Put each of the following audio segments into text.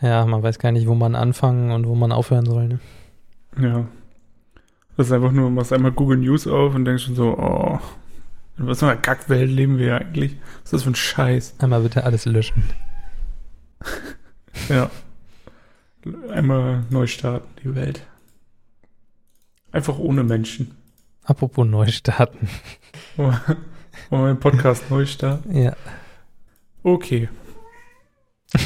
Ja, man weiß gar nicht, wo man anfangen und wo man aufhören soll. Ne? Ja. Das ist einfach nur, machst einmal Google News auf und denkst schon so, oh, in was für einer Kackwelt leben wir eigentlich? Was ist das für ein Scheiß? Einmal bitte alles löschen. Ja. Einmal neu starten, die Welt. Einfach ohne Menschen. Apropos neu starten. Wollen wir den Podcast neu starten? Ja. Okay.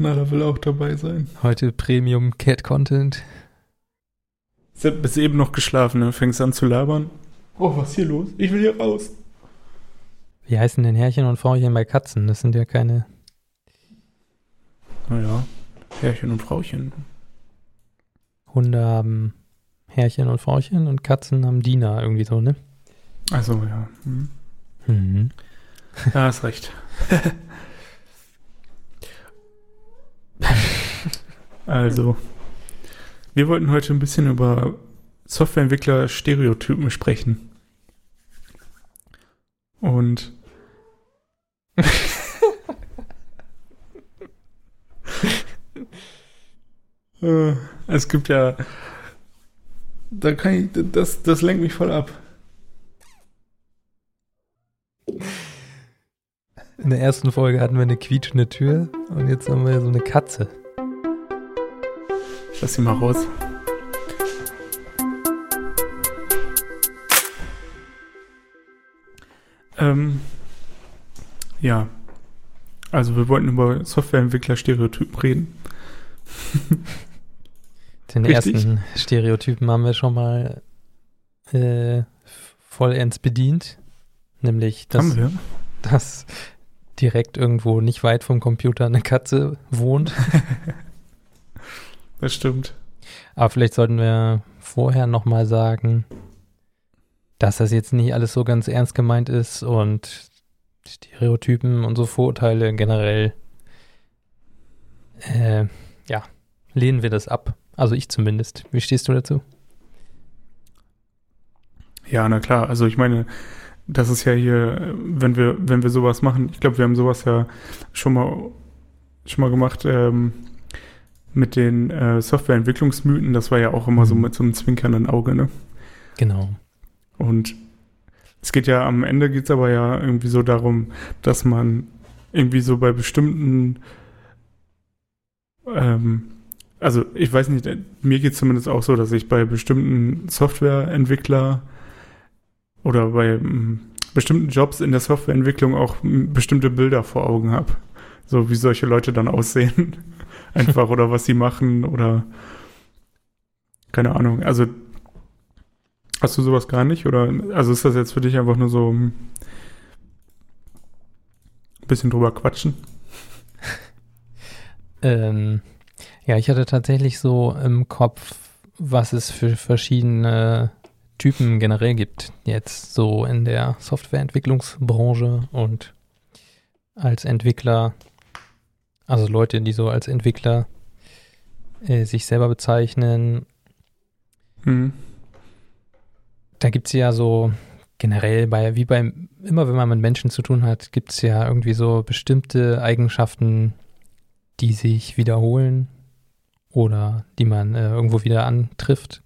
Na, da will auch dabei sein. Heute Premium Cat Content. Bis eben noch geschlafen, dann fängst an zu labern. Oh, was ist hier los? Ich will hier raus. Wie heißen denn Herrchen und Frauchen bei Katzen? Das sind ja keine. Naja, Herrchen und Frauchen. Hunde haben Herrchen und Frauchen und Katzen haben Diener, irgendwie so, ne? Also, ja. Hm. Mhm. Ja, hast recht. also, wir wollten heute ein bisschen über Softwareentwickler-Stereotypen sprechen. Und Äh, es gibt ja. Da kann ich. Das, das lenkt mich voll ab. In der ersten Folge hatten wir eine quietschende Tür und jetzt haben wir so eine Katze. Ich lass sie mal raus. Ähm, ja. Also wir wollten über Softwareentwickler-Stereotypen reden. Den Richtig. ersten Stereotypen haben wir schon mal äh, vollends bedient. Nämlich, dass, Haben wir? dass direkt irgendwo nicht weit vom Computer eine Katze wohnt. Das stimmt. Aber vielleicht sollten wir vorher nochmal sagen, dass das jetzt nicht alles so ganz ernst gemeint ist und Stereotypen und so Vorurteile generell, äh, ja, lehnen wir das ab. Also ich zumindest. Wie stehst du dazu? Ja, na klar. Also ich meine, das ist ja hier, wenn wir, wenn wir sowas machen, ich glaube, wir haben sowas ja schon mal, schon mal gemacht ähm, mit den äh, Softwareentwicklungsmythen. Das war ja auch immer so Mhm. mit so einem zwinkernden Auge, ne? Genau. Und es geht ja am Ende geht es aber ja irgendwie so darum, dass man irgendwie so bei bestimmten, ähm, also ich weiß nicht, mir geht es zumindest auch so, dass ich bei bestimmten Softwareentwickler oder bei ähm, bestimmten Jobs in der Softwareentwicklung auch ähm, bestimmte Bilder vor Augen habe. So wie solche Leute dann aussehen. Einfach oder was sie machen oder keine Ahnung. Also Hast du sowas gar nicht? Oder also ist das jetzt für dich einfach nur so ein bisschen drüber quatschen? Ähm, ja, ich hatte tatsächlich so im Kopf, was es für verschiedene Typen generell gibt, jetzt so in der Softwareentwicklungsbranche und als Entwickler, also Leute, die so als Entwickler äh, sich selber bezeichnen. Hm. Da gibt es ja so generell bei, wie beim, immer wenn man mit Menschen zu tun hat, gibt es ja irgendwie so bestimmte Eigenschaften, die sich wiederholen oder die man äh, irgendwo wieder antrifft.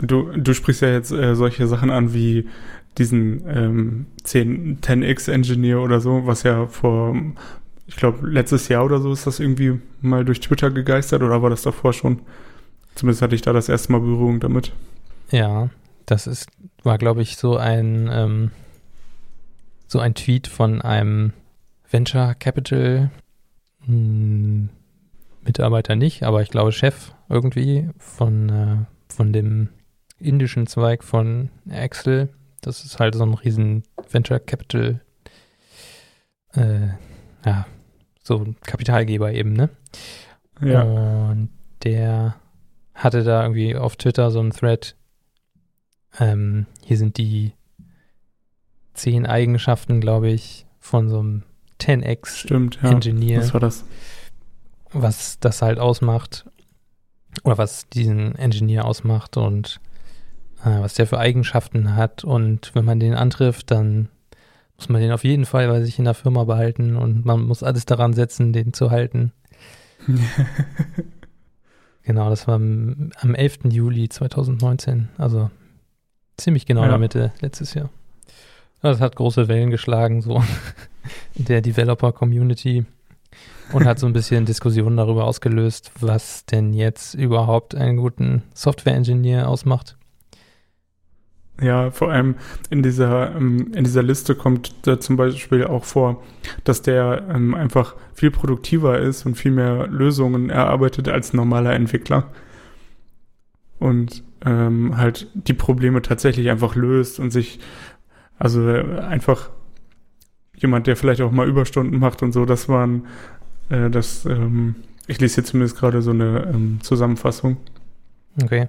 Du, du sprichst ja jetzt äh, solche Sachen an wie diesen ähm, 10, 10x-Engineer oder so, was ja vor, ich glaube, letztes Jahr oder so ist das irgendwie mal durch Twitter gegeistert oder war das davor schon? Zumindest hatte ich da das erste Mal Berührung damit. Ja, das ist, war, glaube ich, so ein, ähm, so ein Tweet von einem Venture Capital hm, Mitarbeiter nicht, aber ich glaube Chef irgendwie von, äh, von dem indischen Zweig von Excel. Das ist halt so ein riesen Venture Capital, äh, ja, so ein Kapitalgeber eben, ne? Ja. Und der hatte da irgendwie auf Twitter so einen Thread. Ähm, hier sind die zehn Eigenschaften, glaube ich, von so einem 10x Stimmt, ja. Was war das? was das halt ausmacht. Oder was diesen Engineer ausmacht und was der für Eigenschaften hat. Und wenn man den antrifft, dann muss man den auf jeden Fall bei sich in der Firma behalten und man muss alles daran setzen, den zu halten. genau, das war am, am 11. Juli 2019, also ziemlich genau ja. in der Mitte letztes Jahr. Das hat große Wellen geschlagen, so in der Developer-Community und hat so ein bisschen Diskussionen darüber ausgelöst, was denn jetzt überhaupt einen guten Software-Engineer ausmacht. Ja, vor allem in dieser, ähm, in dieser Liste kommt da zum Beispiel auch vor, dass der ähm, einfach viel produktiver ist und viel mehr Lösungen erarbeitet als ein normaler Entwickler. Und ähm, halt die Probleme tatsächlich einfach löst und sich, also einfach jemand, der vielleicht auch mal Überstunden macht und so, das waren, äh, das, ähm, ich lese jetzt zumindest gerade so eine ähm, Zusammenfassung. Okay.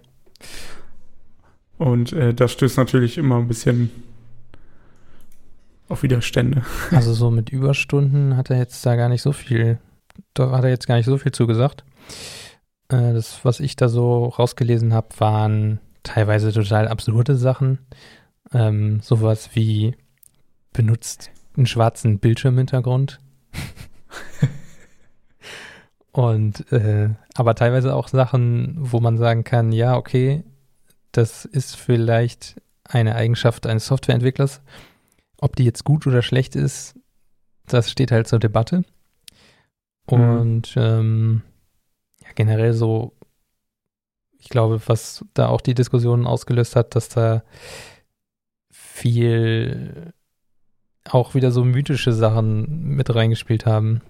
Und äh, das stößt natürlich immer ein bisschen auf Widerstände. Also so mit Überstunden hat er jetzt da gar nicht so viel, da hat er jetzt gar nicht so viel zugesagt. Äh, das, was ich da so rausgelesen habe, waren teilweise total absurde Sachen. Ähm, sowas wie benutzt einen schwarzen Bildschirmhintergrund. Und äh, aber teilweise auch Sachen, wo man sagen kann, ja, okay, das ist vielleicht eine Eigenschaft eines Softwareentwicklers. Ob die jetzt gut oder schlecht ist, das steht halt zur Debatte. Mhm. Und mhm. ähm, ja, generell so, ich glaube, was da auch die Diskussion ausgelöst hat, dass da viel auch wieder so mythische Sachen mit reingespielt haben.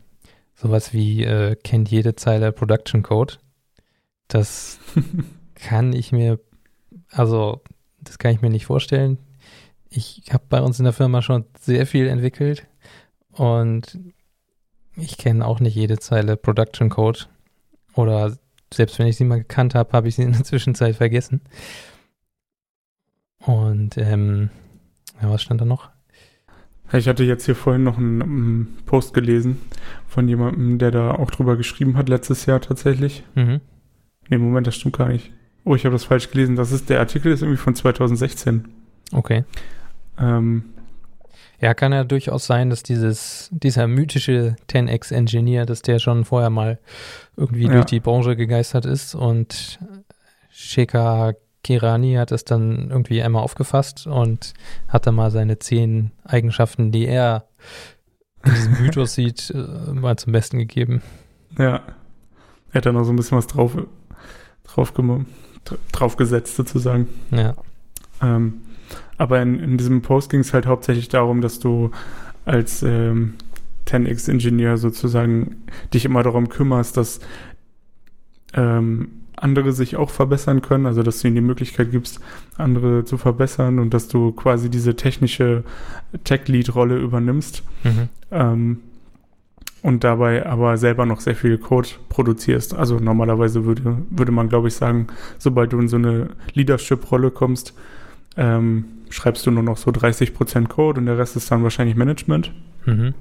Sowas wie äh, kennt jede Zeile Production Code. Das kann ich mir also, das kann ich mir nicht vorstellen. Ich habe bei uns in der Firma schon sehr viel entwickelt und ich kenne auch nicht jede Zeile Production Code. Oder selbst wenn ich sie mal gekannt habe, habe ich sie in der Zwischenzeit vergessen. Und ähm, ja, was stand da noch? Ich hatte jetzt hier vorhin noch einen, Post gelesen von jemandem, der da auch drüber geschrieben hat, letztes Jahr tatsächlich. Mhm. Nee, Moment, das stimmt gar nicht. Oh, ich habe das falsch gelesen. Das ist, der Artikel ist irgendwie von 2016. Okay. Ähm, ja, kann ja durchaus sein, dass dieses, dieser mythische 10x-Engineer, dass der schon vorher mal irgendwie ja. durch die Branche gegeistert ist und Shekhar Kirani hat es dann irgendwie einmal aufgefasst und hat dann mal seine zehn Eigenschaften, die er in diesem Mythos sieht, äh, mal zum Besten gegeben. Ja. Er hat dann noch so ein bisschen was drauf, drauf gemacht draufgesetzt sozusagen. Ja. Ähm, aber in, in, diesem Post ging es halt hauptsächlich darum, dass du als ähm, 10x-Ingenieur sozusagen dich immer darum kümmerst, dass ähm, andere sich auch verbessern können, also dass du ihnen die Möglichkeit gibst, andere zu verbessern und dass du quasi diese technische Tech-Lead-Rolle übernimmst. Mhm. Ähm, und dabei aber selber noch sehr viel Code produzierst. Also normalerweise würde, würde man, glaube ich, sagen, sobald du in so eine Leadership-Rolle kommst, ähm, schreibst du nur noch so 30 Prozent Code und der Rest ist dann wahrscheinlich Management. Mhm.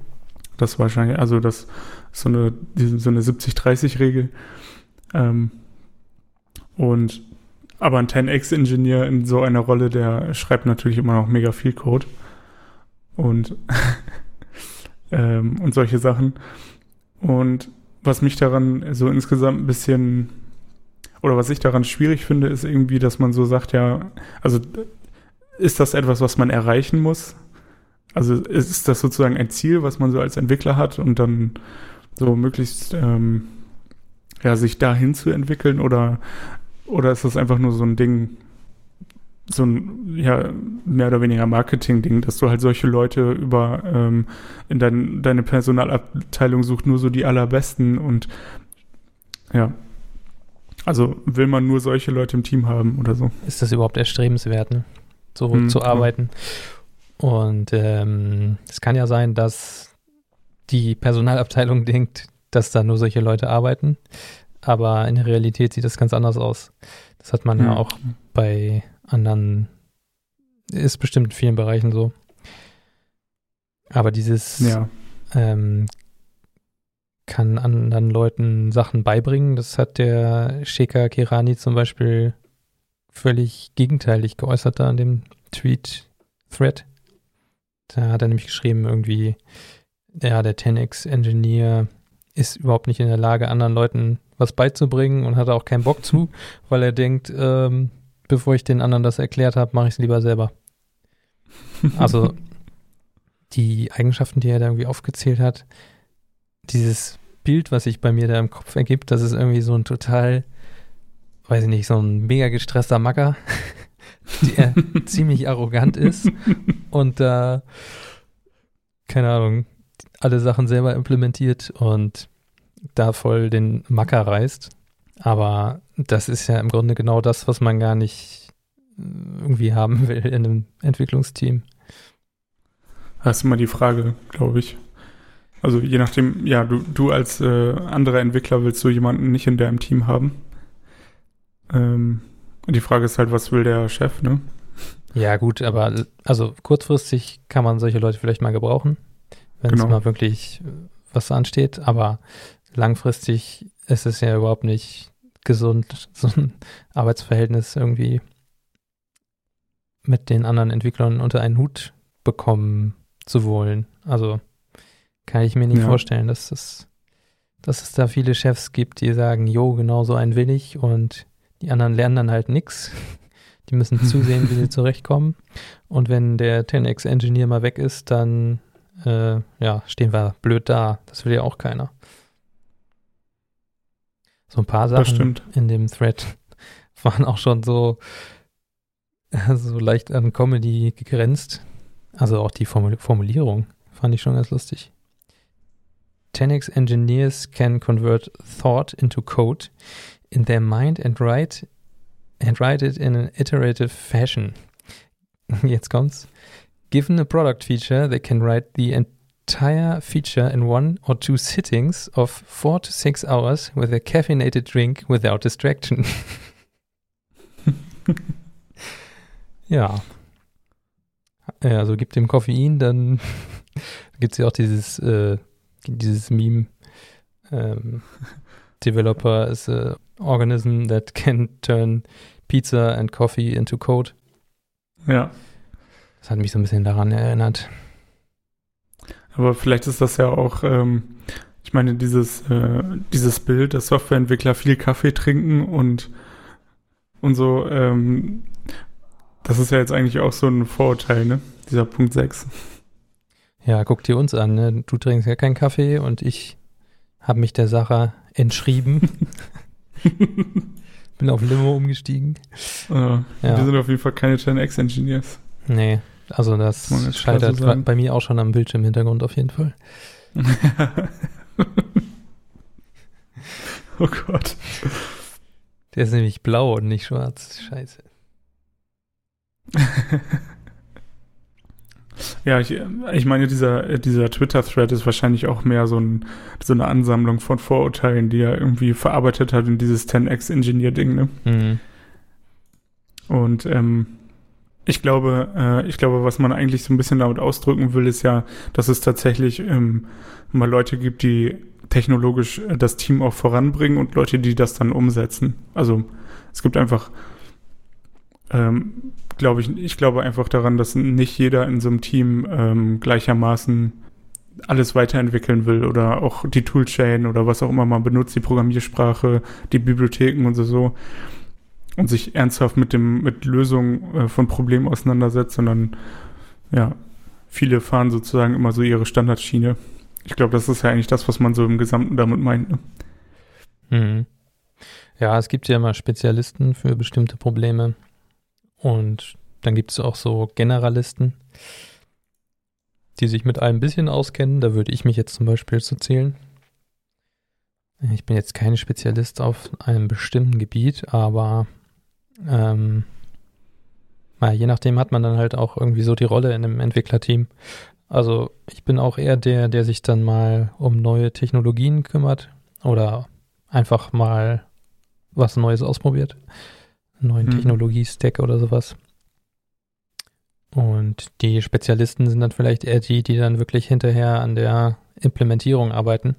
Das wahrscheinlich, also das ist so eine, so eine 70-30-Regel. Ähm, und aber ein 10x-Ingenieur in so einer Rolle, der schreibt natürlich immer noch mega viel Code. Und ähm, und solche Sachen. Und was mich daran so insgesamt ein bisschen, oder was ich daran schwierig finde, ist irgendwie, dass man so sagt, ja, also ist das etwas, was man erreichen muss? Also ist das sozusagen ein Ziel, was man so als Entwickler hat und dann so möglichst ähm, ja, sich dahin zu entwickeln oder, oder ist das einfach nur so ein Ding, so ein ja, mehr oder weniger Marketing-Ding, dass du halt solche Leute über ähm, in dein, deine Personalabteilung sucht nur so die allerbesten und ja. Also will man nur solche Leute im Team haben oder so. Ist das überhaupt erstrebenswert, ne? so hm, zu arbeiten? Ja. Und ähm, es kann ja sein, dass die Personalabteilung denkt, dass da nur solche Leute arbeiten, aber in der Realität sieht das ganz anders aus. Das hat man ja, ja auch bei anderen ist bestimmt in vielen Bereichen so. Aber dieses ja. ähm, kann anderen Leuten Sachen beibringen. Das hat der Shekhar Kirani zum Beispiel völlig gegenteilig geäußert da in dem Tweet-Thread. Da hat er nämlich geschrieben, irgendwie, ja, der 10x-Engineer ist überhaupt nicht in der Lage, anderen Leuten was beizubringen und hat auch keinen Bock zu, weil er denkt, ähm, bevor ich den anderen das erklärt habe, mache ich es lieber selber. Also die Eigenschaften, die er da irgendwie aufgezählt hat, dieses Bild, was sich bei mir da im Kopf ergibt, das ist irgendwie so ein total, weiß ich nicht, so ein mega gestresster Macker, der ziemlich arrogant ist und da, äh, keine Ahnung, alle Sachen selber implementiert und da voll den Macker reißt. Aber das ist ja im Grunde genau das, was man gar nicht äh, irgendwie haben will in einem Entwicklungsteam. Das ist immer die Frage, glaube ich. Also je nachdem, ja, du, du als äh, anderer Entwickler willst du jemanden nicht in deinem Team haben. Ähm, die Frage ist halt, was will der Chef, ne? Ja, gut, aber also kurzfristig kann man solche Leute vielleicht mal gebrauchen, wenn genau. es mal wirklich äh, was ansteht, aber langfristig ist es ja überhaupt nicht gesund, so ein Arbeitsverhältnis irgendwie mit den anderen Entwicklern unter einen Hut bekommen zu wollen. Also kann ich mir nicht ja. vorstellen, dass das, dass es da viele Chefs gibt, die sagen, jo, genau so ein will ich und die anderen lernen dann halt nichts. Die müssen zusehen, wie sie zurechtkommen. Und wenn der 10x-Engineer mal weg ist, dann äh, ja, stehen wir blöd da. Das will ja auch keiner. So ein paar Sachen in dem Thread waren auch schon so, so leicht an Comedy gegrenzt. Also auch die Formulierung fand ich schon ganz lustig. 10x engineers can convert thought into code in their mind and write and write it in an iterative fashion. Jetzt kommt's. Given a product feature, they can write the entire feature in one or two sittings of four to six hours with a caffeinated drink without distraction. ja. Also gibt dem Koffein, dann gibt es ja auch dieses, äh, dieses Meme. Ähm, Developer is a organism that can turn pizza and coffee into code. Ja. Das hat mich so ein bisschen daran erinnert. Aber vielleicht ist das ja auch, ähm, ich meine, dieses, äh, dieses Bild, dass Softwareentwickler viel Kaffee trinken und, und so, ähm, das ist ja jetzt eigentlich auch so ein Vorurteil, ne? Dieser Punkt 6. Ja, guck dir uns an, ne? Du trinkst ja keinen Kaffee und ich habe mich der Sache entschrieben. Bin auf Limo umgestiegen. Ja, ja. Wir sind auf jeden Fall keine 10x-Engineers. Nee, also das scheitert so bei mir auch schon am Bildschirmhintergrund auf jeden Fall. oh Gott. Der ist nämlich blau und nicht schwarz. Scheiße. ja, ich, ich meine, dieser, dieser Twitter-Thread ist wahrscheinlich auch mehr so, ein, so eine Ansammlung von Vorurteilen, die er irgendwie verarbeitet hat in dieses 10x-Engineer-Ding, ne? Mhm. Und ähm, ich glaube, äh, ich glaube, was man eigentlich so ein bisschen damit ausdrücken will, ist ja, dass es tatsächlich ähm, mal Leute gibt, die technologisch äh, das Team auch voranbringen und Leute, die das dann umsetzen. Also es gibt einfach, ähm, glaube ich, ich glaube einfach daran, dass nicht jeder in so einem Team ähm, gleichermaßen alles weiterentwickeln will oder auch die Toolchain oder was auch immer man benutzt, die Programmiersprache, die Bibliotheken und so. so und sich ernsthaft mit dem mit Lösungen äh, von Problemen auseinandersetzt, sondern ja, viele fahren sozusagen immer so ihre Standardschiene. Ich glaube, das ist ja eigentlich das, was man so im Gesamten damit meint. Ne? Mhm. Ja, es gibt ja immer Spezialisten für bestimmte Probleme und dann gibt es auch so Generalisten, die sich mit allem ein bisschen auskennen. Da würde ich mich jetzt zum Beispiel zu zählen. Ich bin jetzt kein Spezialist auf einem bestimmten Gebiet, aber ähm, ja, je nachdem hat man dann halt auch irgendwie so die Rolle in einem Entwicklerteam. Also ich bin auch eher der, der sich dann mal um neue Technologien kümmert oder einfach mal was Neues ausprobiert. Einen neuen mhm. Technologie-Stack oder sowas. Und die Spezialisten sind dann vielleicht eher die, die dann wirklich hinterher an der Implementierung arbeiten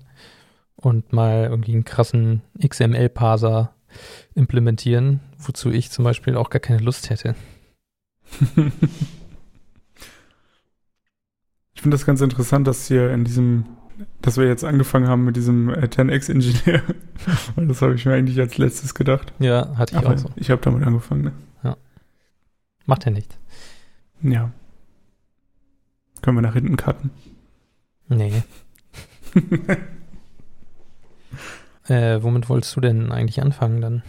und mal irgendwie einen krassen XML-Parser implementieren, wozu ich zum Beispiel auch gar keine Lust hätte. Ich finde das ganz interessant, dass hier in diesem, dass wir jetzt angefangen haben mit diesem äh, 10x-Ingenieur. Weil das habe ich mir eigentlich als letztes gedacht. Ja, hatte ich Aber auch so. ich habe damit angefangen. Ne? Macht ja nichts. Ja. Können wir nach hinten cutten. Nee. äh, womit wolltest du denn eigentlich anfangen dann?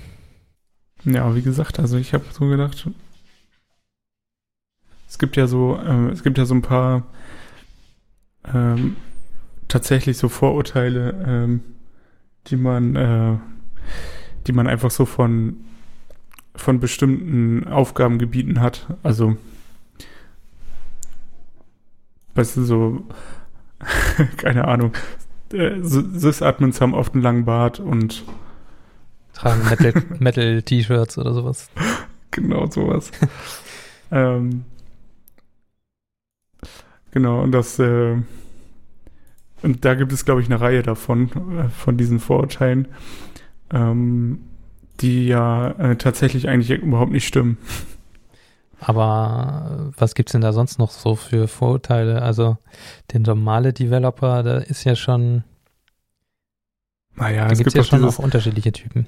Ja, wie gesagt, also ich habe so gedacht, es gibt ja so, äh, es gibt ja so ein paar ähm, tatsächlich so Vorurteile, ähm, die man, äh, die man einfach so von von bestimmten Aufgabengebieten hat. Also, weißt du, so, keine Ahnung, äh, Sys-Admins haben oft einen langen Bart und Tragen Metal- Metal-T-Shirts oder sowas. genau sowas. ähm, genau, und das, äh, und da gibt es, glaube ich, eine Reihe davon, äh, von diesen Vorurteilen, ähm, die ja äh, tatsächlich eigentlich überhaupt nicht stimmen. Aber äh, was gibt's denn da sonst noch so für Vorurteile? Also der normale Developer, da ist ja schon, Naja, da es gibt ja schon dieses, auch unterschiedliche Typen.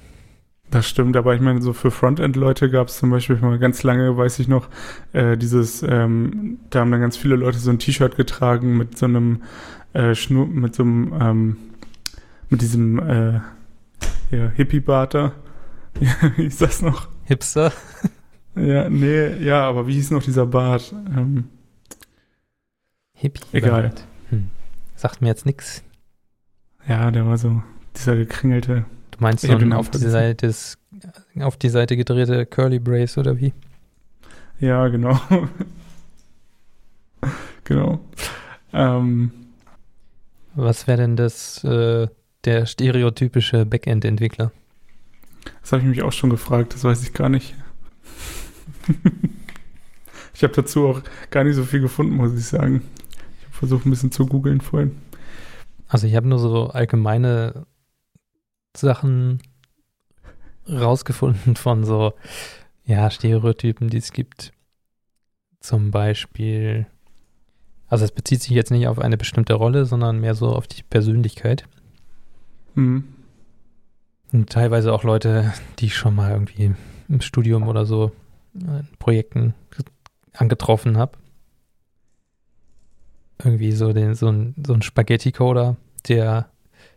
Das stimmt, aber ich meine, so für Frontend-Leute gab es zum Beispiel mal ganz lange, weiß ich noch, äh, dieses, ähm, da haben dann ganz viele Leute so ein T-Shirt getragen mit so einem äh, Schnur, mit so einem, ähm, mit diesem äh, ja, Hippie-Bart da. Ja, wie hieß das noch? Hipster? Ja, nee, ja, aber wie hieß noch dieser Bart? Ähm, Hippie. Egal. Hm. Sagt mir jetzt nix. ja, der war so, dieser gekringelte. Du meinst so ein Namen auf die. Seite des, auf die Seite gedrehte Curly Brace oder wie? Ja, genau. genau. Ähm, Was wäre denn das, äh, der stereotypische Backend-Entwickler? Das habe ich mich auch schon gefragt, das weiß ich gar nicht. ich habe dazu auch gar nicht so viel gefunden, muss ich sagen. Ich habe versucht, ein bisschen zu googeln vorhin. Also ich habe nur so allgemeine Sachen rausgefunden von so, ja, Stereotypen, die es gibt. Zum Beispiel, also es bezieht sich jetzt nicht auf eine bestimmte Rolle, sondern mehr so auf die Persönlichkeit. Hm. Und teilweise auch Leute, die ich schon mal irgendwie im Studium oder so Projekten angetroffen habe. Irgendwie so, den, so ein, so ein Spaghetti-Coder, der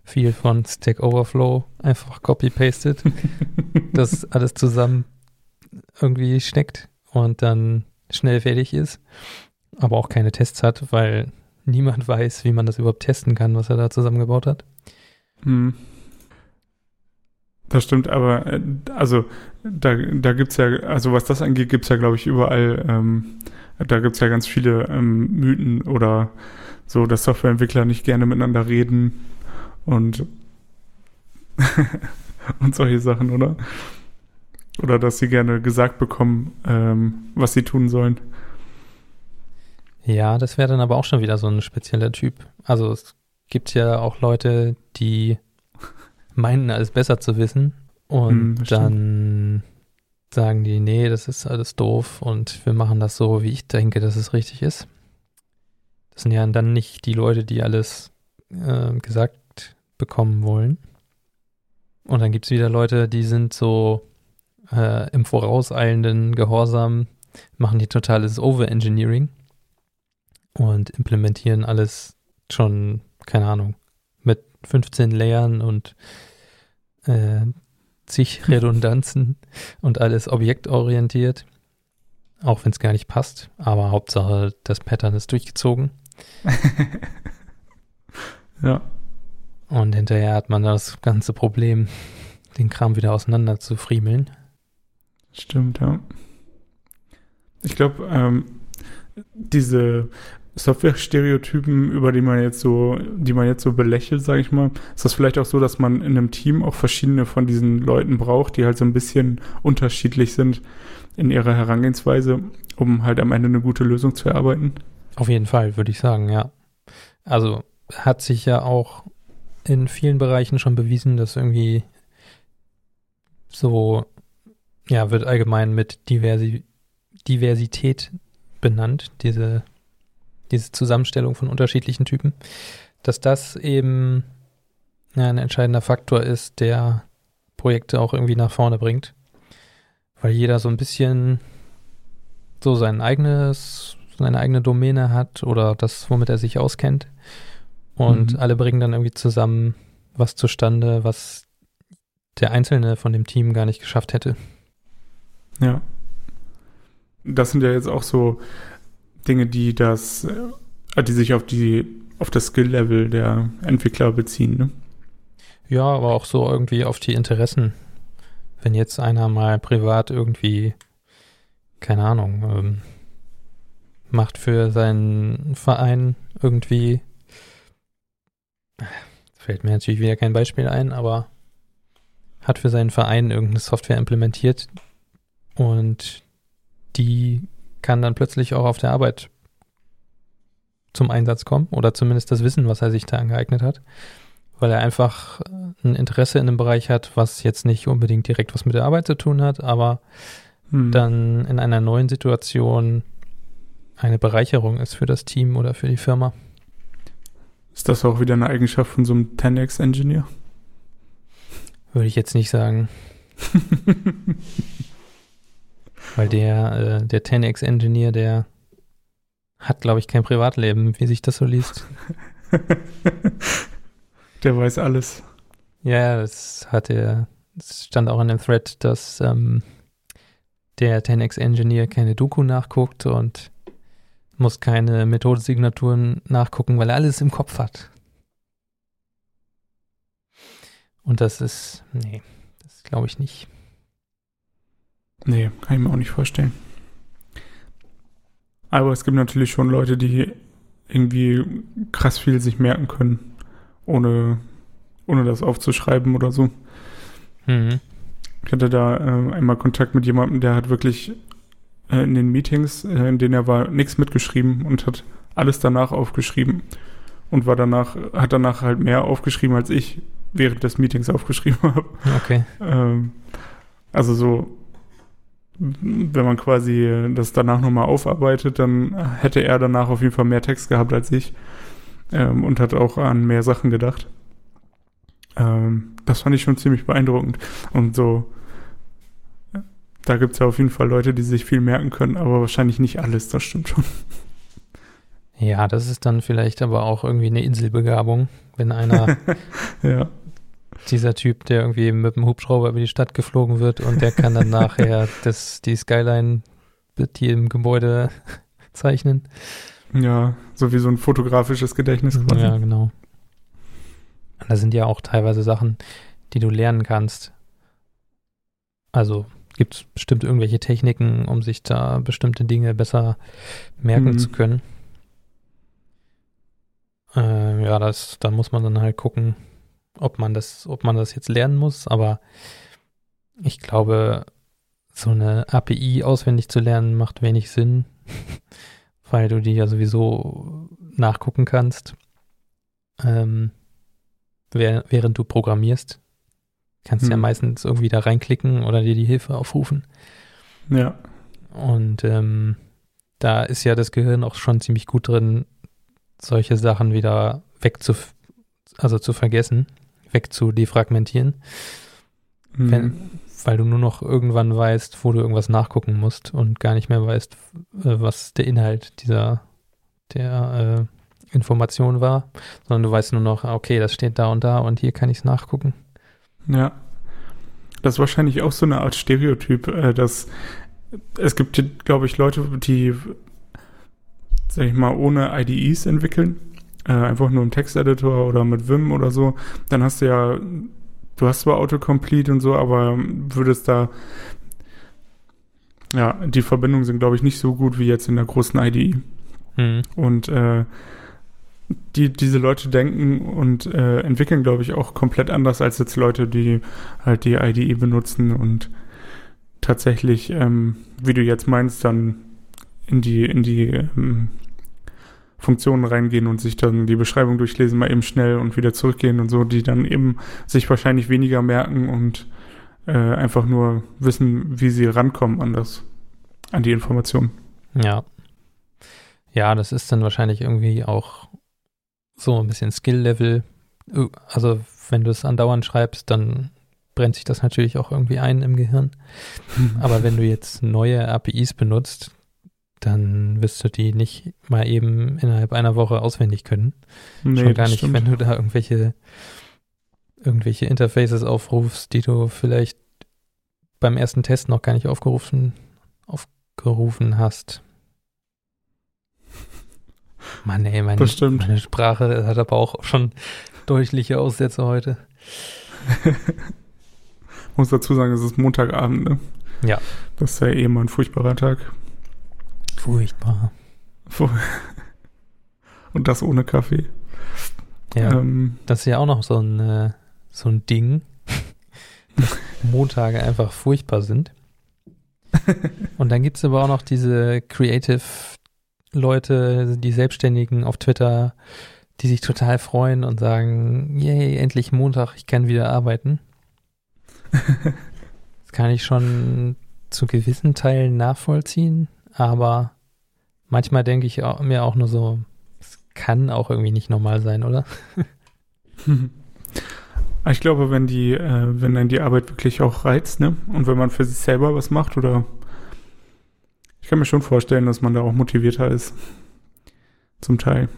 viel von Stack Overflow einfach copy-pastet, das alles zusammen irgendwie steckt und dann schnell fertig ist, aber auch keine Tests hat, weil niemand weiß, wie man das überhaupt testen kann, was er da zusammengebaut hat. Hm. Das stimmt, aber äh, also da, da gibt es ja, also was das angeht, gibt es ja, glaube ich, überall, ähm, da gibt es ja ganz viele ähm, Mythen oder so, dass Softwareentwickler nicht gerne miteinander reden und, und solche Sachen, oder? Oder dass sie gerne gesagt bekommen, ähm, was sie tun sollen. Ja, das wäre dann aber auch schon wieder so ein spezieller Typ. Also es gibt ja auch Leute, die meinen, alles besser zu wissen und Hm, dann sagen die, nee, das ist alles doof und wir machen das so, wie ich denke, dass es richtig ist. Das sind ja dann nicht die Leute, die alles äh, gesagt bekommen wollen. Und dann gibt es wieder Leute, die sind so äh, im vorauseilenden Gehorsam, machen die totales Overengineering und implementieren alles schon, keine Ahnung, mit 15 Layern und äh, zig Redundanzen und alles objektorientiert. Auch wenn es gar nicht passt, aber Hauptsache das Pattern ist durchgezogen. ja. Und hinterher hat man das ganze Problem, den Kram wieder auseinander zu friemeln. Stimmt, ja. Ich glaube, ähm, diese Software-Stereotypen, über die man jetzt so, die man jetzt so belächelt, sage ich mal, ist das vielleicht auch so, dass man in einem Team auch verschiedene von diesen Leuten braucht, die halt so ein bisschen unterschiedlich sind in ihrer Herangehensweise, um halt am Ende eine gute Lösung zu erarbeiten? Auf jeden Fall, würde ich sagen, ja. Also hat sich ja auch in vielen Bereichen schon bewiesen, dass irgendwie so, ja, wird allgemein mit Diversi Diversität benannt, diese diese Zusammenstellung von unterschiedlichen Typen, dass das eben ja, ein entscheidender Faktor ist, der Projekte auch irgendwie nach vorne bringt. Weil jeder so ein bisschen so sein eigenes, seine eigene Domäne hat oder das, womit er sich auskennt. Und mhm. alle bringen dann irgendwie zusammen was zustande, was der Einzelne von dem Team gar nicht geschafft hätte. Ja. Das sind ja jetzt auch so Dinge, die das, äh, die sich auf die, auf das Skill-Level der Entwickler beziehen, ne? Ja, aber auch so irgendwie auf die Interessen. Wenn jetzt einer mal privat irgendwie, keine Ahnung, ähm, macht für seinen Verein irgendwie, fällt mir natürlich wieder kein Beispiel ein, aber hat für seinen Verein irgendeine Software implementiert und die kann dann plötzlich auch auf der Arbeit zum Einsatz kommen oder zumindest das Wissen, was er sich da angeeignet hat, weil er einfach ein Interesse in einem Bereich hat, was jetzt nicht unbedingt direkt was mit der Arbeit zu tun hat, aber hm. dann in einer neuen Situation eine Bereicherung ist für das Team oder für die Firma. Ist das auch wieder eine Eigenschaft von so einem 10x-Engineer? Würde ich jetzt nicht sagen. Weil der, äh, der 10x-Engineer, der hat, glaube ich, kein Privatleben, wie sich das so liest. der weiß alles. Ja, das hat er, es stand auch in dem Thread, dass ähm, der 10x-Engineer keine Doku nachguckt und muss keine Methodensignaturen nachgucken, weil er alles im Kopf hat. Und das ist, nee, das glaube ich nicht. Nee, kann ich mir auch nicht vorstellen. Aber es gibt natürlich schon Leute, die irgendwie krass viel sich merken können, ohne, ohne das aufzuschreiben oder so. Mhm. Ich hatte da äh, einmal Kontakt mit jemandem, der hat wirklich äh, in den Meetings, äh, in denen er war, nichts mitgeschrieben und hat alles danach aufgeschrieben und war danach, hat danach halt mehr aufgeschrieben als ich, während des Meetings aufgeschrieben habe. Okay. Ähm, also so, wenn man quasi das danach nochmal aufarbeitet, dann hätte er danach auf jeden Fall mehr Text gehabt als ich ähm, und hat auch an mehr Sachen gedacht. Ähm, das fand ich schon ziemlich beeindruckend. Und so, da gibt es ja auf jeden Fall Leute, die sich viel merken können, aber wahrscheinlich nicht alles, das stimmt schon. Ja, das ist dann vielleicht aber auch irgendwie eine Inselbegabung, wenn einer ja. Dieser Typ, der irgendwie mit dem Hubschrauber über die Stadt geflogen wird und der kann dann nachher das, die Skyline mit jedem Gebäude zeichnen. Ja, so wie so ein fotografisches Gedächtnis quasi. Ja, genau. Und da sind ja auch teilweise Sachen, die du lernen kannst. Also gibt es bestimmt irgendwelche Techniken, um sich da bestimmte Dinge besser merken mhm. zu können. Äh, ja, das, da muss man dann halt gucken, ob man das, ob man das jetzt lernen muss, aber ich glaube, so eine API auswendig zu lernen macht wenig Sinn, weil du die ja sowieso nachgucken kannst, ähm, während du programmierst. Kannst hm. ja meistens irgendwie da reinklicken oder dir die Hilfe aufrufen. Ja. Und ähm, da ist ja das Gehirn auch schon ziemlich gut drin, solche Sachen wieder wegzu, also zu vergessen, wegzudefragmentieren. Mhm. Wenn, weil du nur noch irgendwann weißt, wo du irgendwas nachgucken musst und gar nicht mehr weißt, äh, was der Inhalt dieser der äh, Information war, sondern du weißt nur noch, okay, das steht da und da und hier kann ich es nachgucken. Ja. Das ist wahrscheinlich auch so eine Art Stereotyp, äh, dass es gibt, glaube ich, Leute, die sag ich mal, ohne IDEs entwickeln, äh, einfach nur im Texteditor oder mit Vim oder so, dann hast du ja, du hast zwar Autocomplete und so, aber würdest da, ja, die Verbindungen sind, glaube ich, nicht so gut wie jetzt in der großen IDE. Mhm. Und äh, die, diese Leute denken und äh, entwickeln, glaube ich, auch komplett anders als jetzt Leute, die halt die IDE benutzen und tatsächlich, ähm, wie du jetzt meinst, dann in die, in die ähm, Funktionen reingehen und sich dann die Beschreibung durchlesen, mal eben schnell und wieder zurückgehen und so, die dann eben sich wahrscheinlich weniger merken und äh, einfach nur wissen, wie sie rankommen an das, an die Informationen. Ja. Ja, das ist dann wahrscheinlich irgendwie auch so ein bisschen Skill-Level. Also wenn du es andauernd schreibst, dann brennt sich das natürlich auch irgendwie ein im Gehirn. Aber wenn du jetzt neue APIs benutzt, dann wirst du die nicht mal eben innerhalb einer Woche auswendig können. Nee, Schon gar nicht, stimmt. wenn du da irgendwelche, irgendwelche Interfaces aufrufst, die du vielleicht beim ersten Test noch gar nicht aufgerufen, aufgerufen hast. Mann, ey, meine, meine Sprache hat aber auch schon deutliche Aussätze heute. muss dazu sagen, es ist Montagabend, ne? Ja. Das ist ja eh immer ein furchtbarer Tag. Furchtbar. Und das ohne Kaffee. Ja, ähm, das ist ja auch noch so ein, äh, so ein Ding, dass Montage einfach furchtbar sind. Und dann gibt es aber auch noch diese Creative Leute, die Selbstständigen auf Twitter, die sich total freuen und sagen, yay, endlich Montag, ich kann wieder arbeiten. das kann ich schon zu gewissen Teilen nachvollziehen, aber manchmal denke ich mir auch nur so, es kann auch irgendwie nicht normal sein, oder? ich glaube, wenn die, äh, wenn dann die Arbeit wirklich auch reizt, ne? Und wenn man für sich selber was macht oder ich kann mir schon vorstellen, dass man da auch motivierter ist. Zum Teil.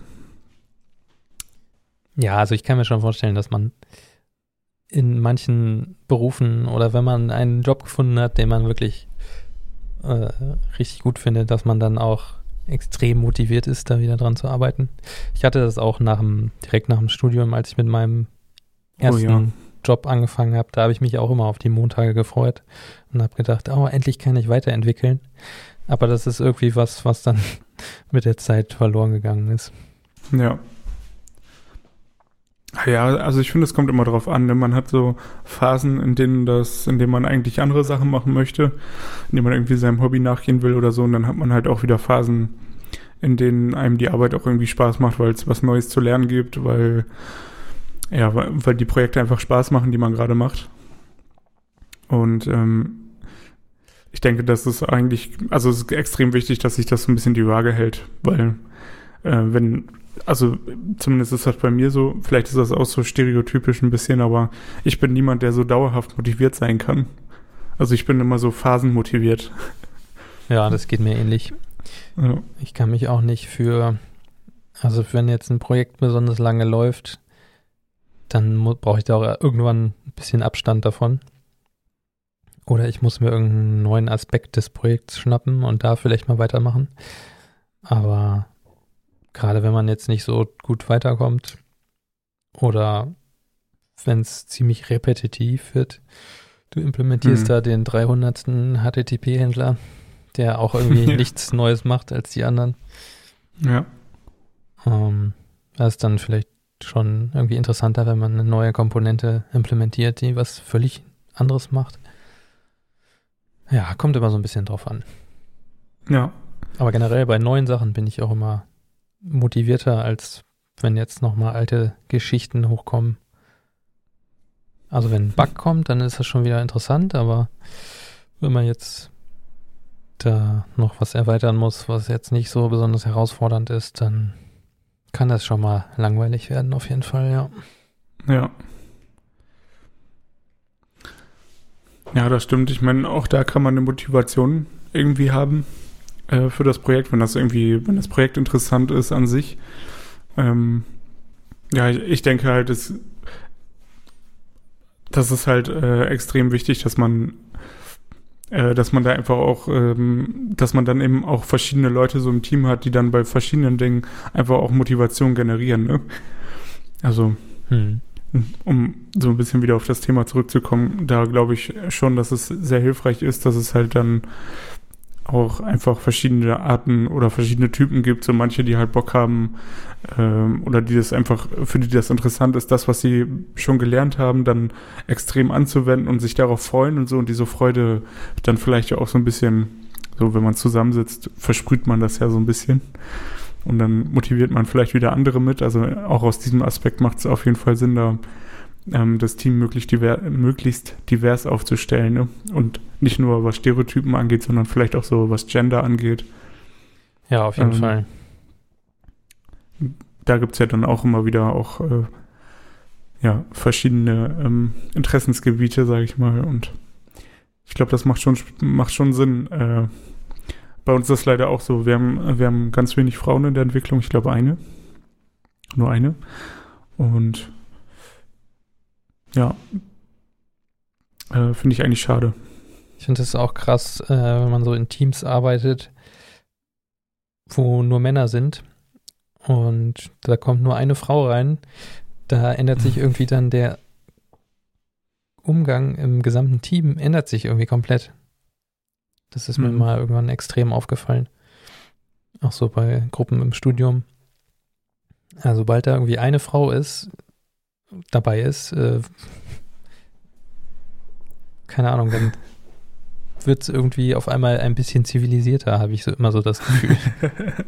Ja, also ich kann mir schon vorstellen, dass man in manchen Berufen oder wenn man einen Job gefunden hat, den man wirklich äh, richtig gut findet, dass man dann auch extrem motiviert ist, da wieder dran zu arbeiten. Ich hatte das auch nach dem, direkt nach dem Studium, als ich mit meinem ersten oh ja. Job angefangen habe, da habe ich mich auch immer auf die Montage gefreut und habe gedacht, oh, endlich kann ich weiterentwickeln. Aber das ist irgendwie was, was dann mit der Zeit verloren gegangen ist. Ja, ja, also ich finde, es kommt immer drauf an. Ne? Man hat so Phasen, in denen das, in denen man eigentlich andere Sachen machen möchte, in denen man irgendwie seinem Hobby nachgehen will oder so. Und dann hat man halt auch wieder Phasen, in denen einem die Arbeit auch irgendwie Spaß macht, weil es was Neues zu lernen gibt, weil ja, weil die Projekte einfach Spaß machen, die man gerade macht. Und ähm, ich denke, das ist eigentlich, also es ist extrem wichtig, dass sich das so ein bisschen die Waage hält, weil äh, wenn also zumindest ist das bei mir so, vielleicht ist das auch so stereotypisch ein bisschen, aber ich bin niemand, der so dauerhaft motiviert sein kann. Also ich bin immer so phasenmotiviert. Ja, das geht mir ähnlich. Ja. Ich kann mich auch nicht für, also wenn jetzt ein Projekt besonders lange läuft, dann brauche ich da auch irgendwann ein bisschen Abstand davon. Oder ich muss mir irgendeinen neuen Aspekt des Projekts schnappen und da vielleicht mal weitermachen. Aber Gerade wenn man jetzt nicht so gut weiterkommt oder wenn es ziemlich repetitiv wird. Du implementierst hm. da den 300. HTTP-Händler, der auch irgendwie nichts Neues macht als die anderen. Ja. Ähm, das ist dann vielleicht schon irgendwie interessanter, wenn man eine neue Komponente implementiert, die was völlig anderes macht. Ja, kommt immer so ein bisschen drauf an. Ja. Aber generell bei neuen Sachen bin ich auch immer motivierter, als wenn jetzt nochmal alte Geschichten hochkommen. Also wenn ein Bug kommt, dann ist das schon wieder interessant, aber wenn man jetzt da noch was erweitern muss, was jetzt nicht so besonders herausfordernd ist, dann kann das schon mal langweilig werden, auf jeden Fall, ja. Ja. Ja, das stimmt. Ich meine, auch da kann man eine Motivation irgendwie haben äh, für das Projekt, wenn das irgendwie, wenn das Projekt interessant ist an sich. Ähm, ja, ich, ich, denke halt, es, das ist halt äh, extrem wichtig, dass man äh, dass man da einfach auch, ähm, dass man dann eben auch verschiedene Leute so im Team hat, die dann bei verschiedenen Dingen einfach auch Motivation generieren. Ne? Also, hm. um so ein bisschen wieder auf das Thema zurückzukommen, da glaube ich schon, dass es sehr hilfreich ist, dass es halt dann auch einfach verschiedene Arten oder verschiedene Typen gibt. So manche, die halt Bock haben ähm, oder die das einfach, für die das interessant ist, das, was sie schon gelernt haben, dann extrem anzuwenden und sich darauf freuen und so und diese Freude dann vielleicht auch so ein bisschen, so wenn man zusammensitzt, versprüht man das ja so ein bisschen. Und dann motiviert man vielleicht wieder andere mit. Also auch aus diesem Aspekt macht es auf jeden Fall Sinn, da ähm, das Team möglichst, diver möglichst divers aufzustellen. Ne? Und nicht nur was Stereotypen angeht, sondern vielleicht auch so was Gender angeht. Ja, auf jeden ähm, Fall. da gibt es ja dann auch immer wieder auch äh, ja, verschiedene ähm, Interessensgebiete, sage ich mal. Und ich glaube, das macht schon, macht schon Sinn. Äh, bei uns ist das leider auch so. Wir haben, wir haben ganz wenig Frauen in der Entwicklung. Ich glaube, eine. Nur eine. Und ja, äh, finde ich eigentlich schade. Ich finde es auch krass, äh, wenn man so in Teams arbeitet, wo nur Männer sind und da kommt nur eine Frau rein. Da ändert sich irgendwie dann der Umgang im gesamten Team, ändert sich irgendwie komplett. Das ist mir mhm. mal irgendwann extrem aufgefallen. Auch so bei Gruppen im Studium. Also, sobald da irgendwie eine Frau ist, dabei ist, äh, keine Ahnung, dann wird es irgendwie auf einmal ein bisschen zivilisierter, habe ich so immer so das Gefühl.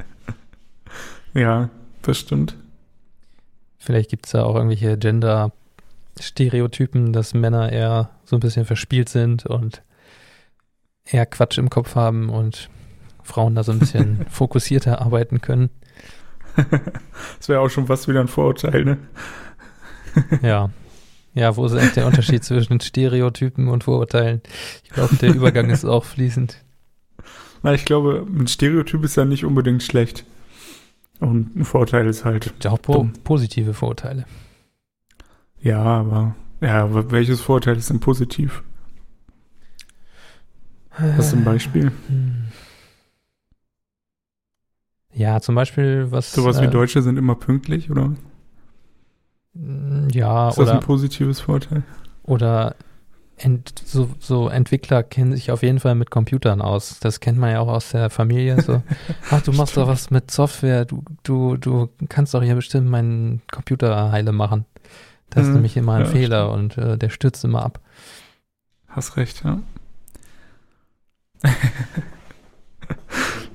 ja, das stimmt. Vielleicht gibt es da auch irgendwelche Gender-Stereotypen, dass Männer eher so ein bisschen verspielt sind und eher Quatsch im Kopf haben und Frauen da so ein bisschen fokussierter arbeiten können. das wäre auch schon fast wieder ein Vorurteil, ne? ja. Ja, wo ist eigentlich der Unterschied zwischen Stereotypen und Vorurteilen? Ich glaube, der Übergang ist auch fließend. Na, ich glaube, ein Stereotyp ist ja nicht unbedingt schlecht. Und ein Vorteil ist halt. Ja, auch po positive Vorurteile. Ja, aber. Ja, aber welches Vorteil ist denn positiv? Was zum Beispiel? Ja, zum Beispiel, was. Sowas äh, wie Deutsche sind immer pünktlich, oder? Mm, ja, ist das oder, ein positives Vorteil? Oder ent, so, so, Entwickler kennen sich auf jeden Fall mit Computern aus. Das kennt man ja auch aus der Familie. So, ach, du machst doch was mit Software. Du, du, du kannst doch hier bestimmt meinen Computer heile machen. Das ist mhm. nämlich immer ein ja, Fehler stimmt. und äh, der stürzt immer ab. Hast recht, ja.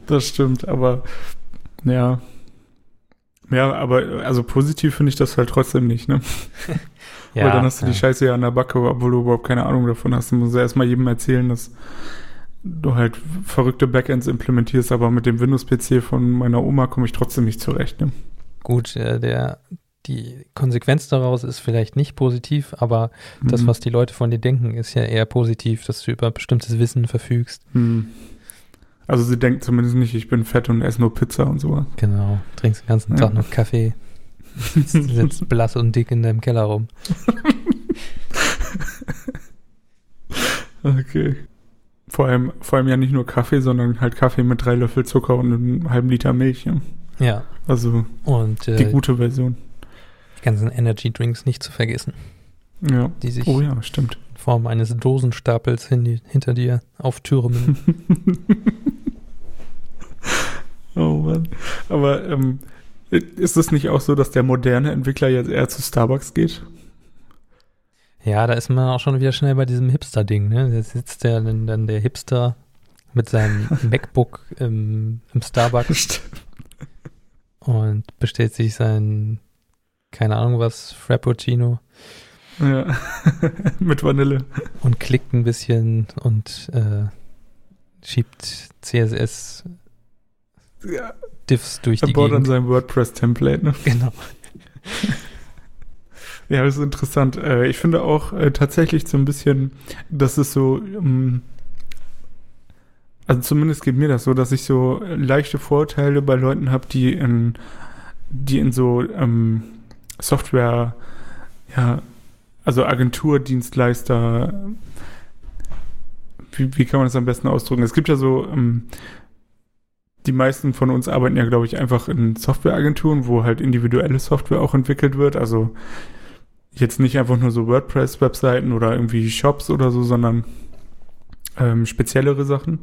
das stimmt, aber ja, ja, aber also positiv finde ich das halt trotzdem nicht, ne? ja, Weil dann hast du ja. die Scheiße ja an der Backe, obwohl du überhaupt keine Ahnung davon hast. Du musst ja erstmal jedem erzählen, dass du halt verrückte Backends implementierst, aber mit dem Windows-PC von meiner Oma komme ich trotzdem nicht zurecht, ne? Gut, äh, der, die Konsequenz daraus ist vielleicht nicht positiv, aber mhm. das, was die Leute von dir denken, ist ja eher positiv, dass du über bestimmtes Wissen verfügst. Mhm. Also sie denkt zumindest nicht, ich bin fett und esse nur Pizza und sowas. Genau, trinkst den ganzen Tag ja. nur Kaffee. Sitzt blass und dick in deinem Keller rum. okay. Vor allem, vor allem ja nicht nur Kaffee, sondern halt Kaffee mit drei Löffel Zucker und einem halben Liter Milch. Ja. ja. Also und, äh, die gute Version. Die ganzen Energy Drinks nicht zu vergessen. Ja. Die sich oh ja, in Form eines Dosenstapels hin, hinter dir auftürmen. Oh Mann. Aber ähm, ist es nicht auch so, dass der moderne Entwickler jetzt eher zu Starbucks geht? Ja, da ist man auch schon wieder schnell bei diesem Hipster-Ding, ne? Da sitzt der, dann, dann der Hipster mit seinem MacBook im, im Starbucks und bestellt sich sein, keine Ahnung was, Frappuccino. Ja, mit Vanille. Und klickt ein bisschen und äh, schiebt CSS ja. Diffs durch er die baut Gegend. an seinem WordPress-Template, ne? Genau. ja, das ist interessant. Äh, ich finde auch äh, tatsächlich so ein bisschen, dass es so, ähm, also zumindest geht mir das so, dass ich so leichte Vorteile bei Leuten habe, die in, die in so ähm, Software, ja, also Agenturdienstleister, wie, wie kann man das am besten ausdrücken? Es gibt ja so ähm, die meisten von uns arbeiten ja, glaube ich, einfach in Softwareagenturen, wo halt individuelle Software auch entwickelt wird. Also jetzt nicht einfach nur so WordPress-Webseiten oder irgendwie Shops oder so, sondern ähm, speziellere Sachen.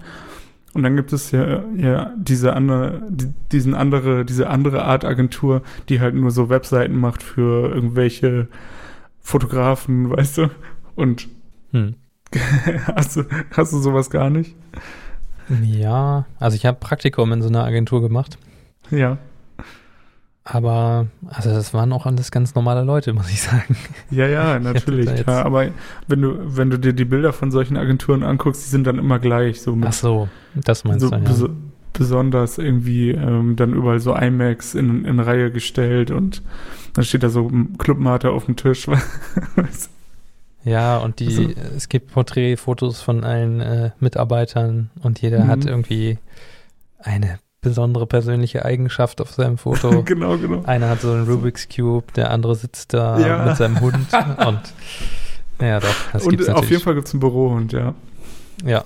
Und dann gibt es ja, ja diese andere, die, diesen andere, diese andere Art Agentur, die halt nur so Webseiten macht für irgendwelche Fotografen, weißt du? Und hm. hast, du, hast du sowas gar nicht? Ja, also ich habe Praktikum in so einer Agentur gemacht. Ja. Aber, also das waren auch alles ganz normale Leute, muss ich sagen. Ja, ja, natürlich. Ja, aber wenn du, wenn du dir die Bilder von solchen Agenturen anguckst, die sind dann immer gleich. So mit, Ach so, das meinst so, du, ja. So, besonders irgendwie ähm, dann überall so IMAX in, in Reihe gestellt und dann steht da so Clubmate auf dem Tisch. ja, und die, also, es gibt Porträtfotos von allen äh, Mitarbeitern und jeder hat mhm. irgendwie eine besondere persönliche Eigenschaft auf seinem Foto. genau, genau. Einer hat so einen Rubik's Cube, der andere sitzt da ja. mit seinem Hund und ja, doch. Das und gibt's auf jeden Fall gibt es einen Bürohund, ja. Ja.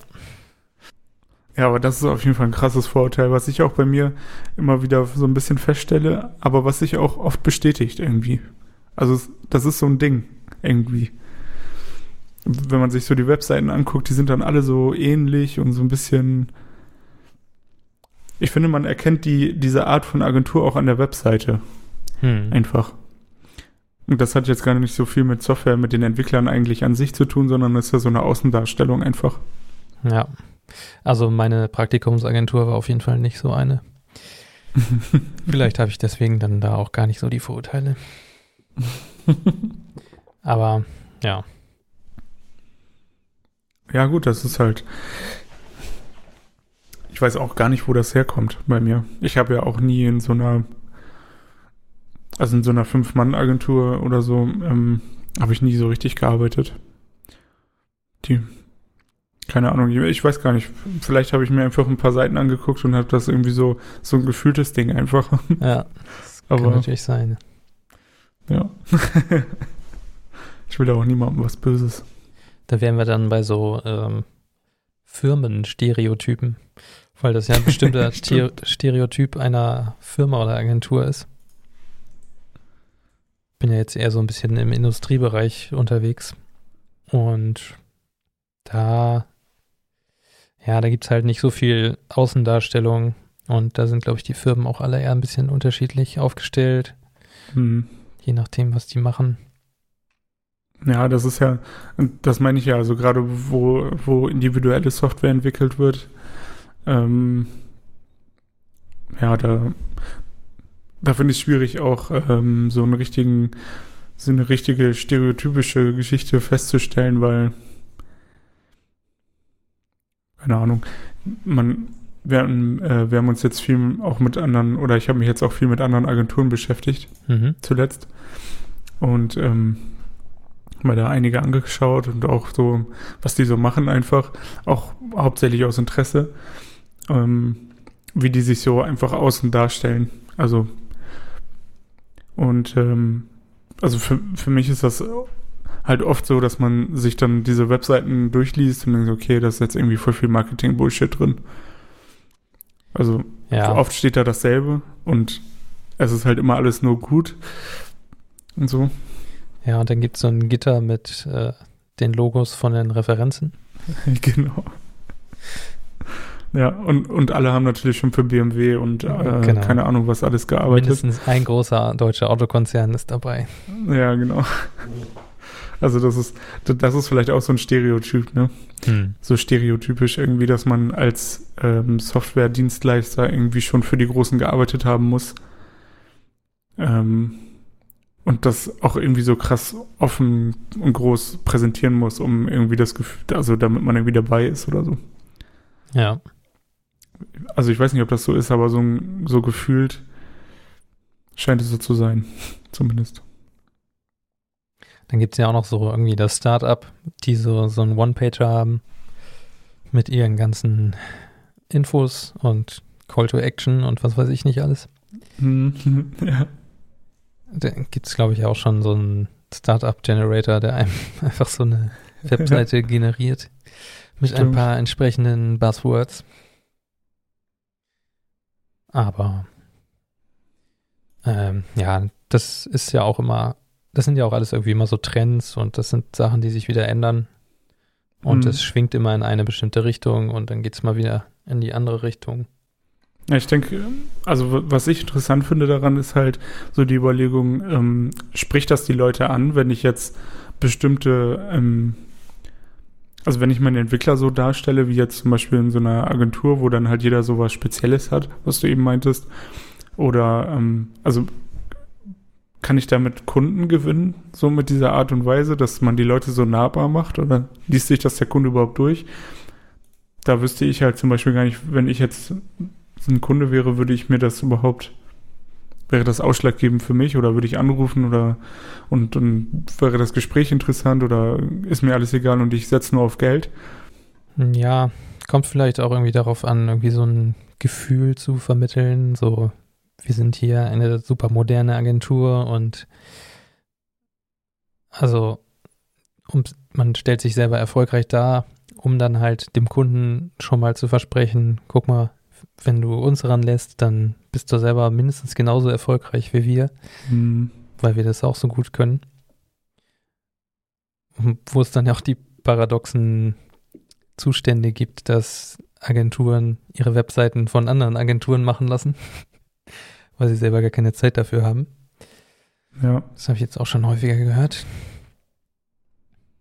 Ja, aber das ist auf jeden Fall ein krasses Vorurteil, was ich auch bei mir immer wieder so ein bisschen feststelle, aber was sich auch oft bestätigt irgendwie. Also das ist so ein Ding irgendwie. Wenn man sich so die Webseiten anguckt, die sind dann alle so ähnlich und so ein bisschen. Ich finde, man erkennt die, diese Art von Agentur auch an der Webseite. Hm. Einfach. Und das hat jetzt gar nicht so viel mit Software, mit den Entwicklern eigentlich an sich zu tun, sondern es ist ja so eine Außendarstellung einfach. Ja. Also meine Praktikumsagentur war auf jeden Fall nicht so eine. Vielleicht habe ich deswegen dann da auch gar nicht so die Vorurteile. Aber ja. Ja, gut, das ist halt. Ich weiß auch gar nicht, wo das herkommt bei mir. Ich habe ja auch nie in so einer, also in so einer Fünf-Mann-Agentur oder so, ähm, habe ich nie so richtig gearbeitet. Die keine Ahnung, ich weiß gar nicht. Vielleicht habe ich mir einfach ein paar Seiten angeguckt und habe das irgendwie so, so ein gefühltes Ding einfach. Ja, das Aber, kann natürlich sein. Ja. ich will auch niemandem was Böses. Da wären wir dann bei so ähm, Firmenstereotypen, weil das ja ein bestimmter Stereotyp einer Firma oder Agentur ist. Bin ja jetzt eher so ein bisschen im Industriebereich unterwegs und da ja, da gibt es halt nicht so viel Außendarstellung und da sind, glaube ich, die Firmen auch alle eher ein bisschen unterschiedlich aufgestellt. Hm. Je nachdem, was die machen. Ja, das ist ja, das meine ich ja, also gerade wo, wo individuelle Software entwickelt wird, ähm, ja, da, da finde ich es schwierig, auch ähm, so einen richtigen, so eine richtige stereotypische Geschichte festzustellen, weil keine Ahnung, man, wir, äh, wir haben uns jetzt viel auch mit anderen, oder ich habe mich jetzt auch viel mit anderen Agenturen beschäftigt, mhm. zuletzt. Und ähm, mal da einige angeschaut und auch so, was die so machen einfach, auch hauptsächlich aus Interesse, ähm, wie die sich so einfach außen darstellen. Also und ähm, also für, für mich ist das halt oft so, dass man sich dann diese Webseiten durchliest und denkt, okay, da ist jetzt irgendwie voll viel Marketing-Bullshit drin. Also ja. oft steht da dasselbe und es ist halt immer alles nur gut und so. Ja, und dann gibt es so ein Gitter mit äh, den Logos von den Referenzen. genau. Ja, und, und alle haben natürlich schon für BMW und äh, genau. keine Ahnung, was alles gearbeitet. Mindestens ein großer deutscher Autokonzern ist dabei. Ja, genau. Also das ist, das ist vielleicht auch so ein Stereotyp, ne? Hm. So stereotypisch irgendwie, dass man als ähm, Software-Dienstleister irgendwie schon für die Großen gearbeitet haben muss. Ähm, und das auch irgendwie so krass offen und groß präsentieren muss, um irgendwie das Gefühl, also damit man irgendwie dabei ist oder so. Ja. Also ich weiß nicht, ob das so ist, aber so, so gefühlt scheint es so zu sein, zumindest. Dann gibt es ja auch noch so irgendwie das Startup, die so, so einen One-Pager haben mit ihren ganzen Infos und Call to Action und was weiß ich nicht alles. Mhm. ja. Da gibt es, glaube ich, auch schon so einen Startup-Generator, der einem einfach so eine Webseite generiert mit Stimmt. ein paar entsprechenden Buzzwords. Aber ähm, ja, das ist ja auch immer das sind ja auch alles irgendwie immer so Trends und das sind Sachen, die sich wieder ändern. Und mhm. es schwingt immer in eine bestimmte Richtung und dann geht es mal wieder in die andere Richtung. Ja, ich denke, also was ich interessant finde daran, ist halt so die Überlegung, ähm, spricht das die Leute an, wenn ich jetzt bestimmte, ähm, also wenn ich meinen Entwickler so darstelle, wie jetzt zum Beispiel in so einer Agentur, wo dann halt jeder sowas Spezielles hat, was du eben meintest, oder ähm, also kann ich damit Kunden gewinnen, so mit dieser Art und Weise, dass man die Leute so nahbar macht oder liest sich das der Kunde überhaupt durch? Da wüsste ich halt zum Beispiel gar nicht, wenn ich jetzt ein Kunde wäre, würde ich mir das überhaupt, wäre das ausschlaggebend für mich oder würde ich anrufen oder und, und wäre das Gespräch interessant oder ist mir alles egal und ich setze nur auf Geld? Ja, kommt vielleicht auch irgendwie darauf an, irgendwie so ein Gefühl zu vermitteln, so wir sind hier eine super moderne Agentur und also um, man stellt sich selber erfolgreich dar, um dann halt dem Kunden schon mal zu versprechen, guck mal, wenn du uns ranlässt, dann bist du selber mindestens genauso erfolgreich wie wir, mhm. weil wir das auch so gut können. Wo es dann ja auch die paradoxen Zustände gibt, dass Agenturen ihre Webseiten von anderen Agenturen machen lassen, weil sie selber gar keine Zeit dafür haben. Ja. Das habe ich jetzt auch schon häufiger gehört.